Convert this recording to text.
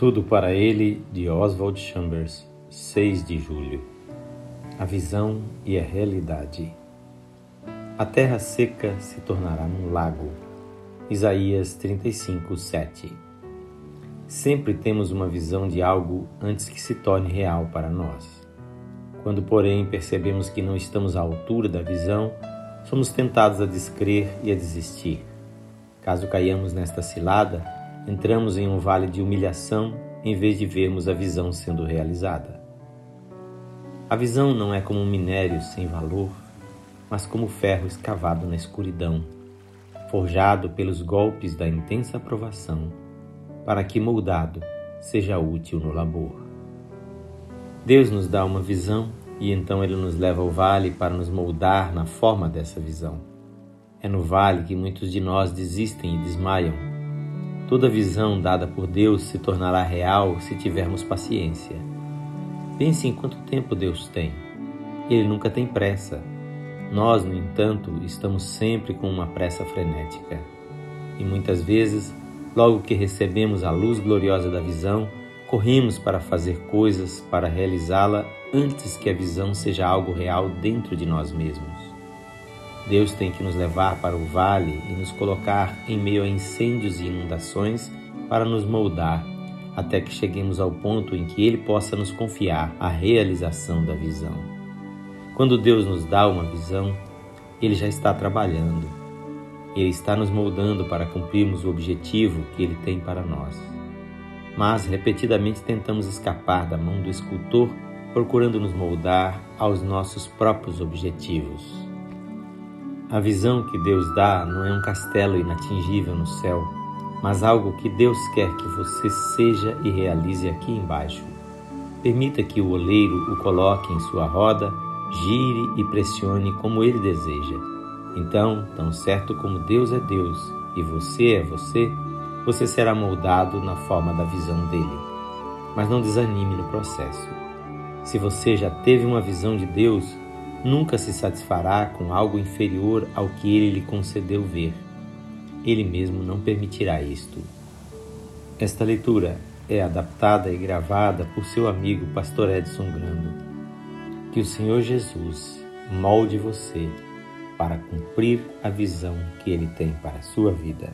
Tudo para ele, de Oswald Chambers, 6 de julho. A visão e a realidade. A terra seca se tornará num lago. Isaías 35, 7. Sempre temos uma visão de algo antes que se torne real para nós. Quando, porém, percebemos que não estamos à altura da visão, somos tentados a descrer e a desistir. Caso caiamos nesta cilada, entramos em um vale de humilhação em vez de vermos a visão sendo realizada. A visão não é como um minério sem valor, mas como ferro escavado na escuridão, forjado pelos golpes da intensa provação, para que moldado seja útil no labor. Deus nos dá uma visão e então ele nos leva ao vale para nos moldar na forma dessa visão. É no vale que muitos de nós desistem e desmaiam Toda visão dada por Deus se tornará real se tivermos paciência. Pense em quanto tempo Deus tem. Ele nunca tem pressa. Nós, no entanto, estamos sempre com uma pressa frenética. E muitas vezes, logo que recebemos a luz gloriosa da visão, corremos para fazer coisas para realizá-la antes que a visão seja algo real dentro de nós mesmos. Deus tem que nos levar para o vale e nos colocar em meio a incêndios e inundações para nos moldar, até que cheguemos ao ponto em que Ele possa nos confiar a realização da visão. Quando Deus nos dá uma visão, Ele já está trabalhando. Ele está nos moldando para cumprirmos o objetivo que Ele tem para nós. Mas repetidamente tentamos escapar da mão do escultor, procurando nos moldar aos nossos próprios objetivos. A visão que Deus dá não é um castelo inatingível no céu, mas algo que Deus quer que você seja e realize aqui embaixo. Permita que o oleiro o coloque em sua roda, gire e pressione como ele deseja. Então, tão certo como Deus é Deus e você é você, você será moldado na forma da visão dele. Mas não desanime no processo. Se você já teve uma visão de Deus, nunca se satisfará com algo inferior ao que ele lhe concedeu ver. Ele mesmo não permitirá isto. Esta leitura é adaptada e gravada por seu amigo Pastor Edson Grando. Que o Senhor Jesus molde você para cumprir a visão que ele tem para a sua vida.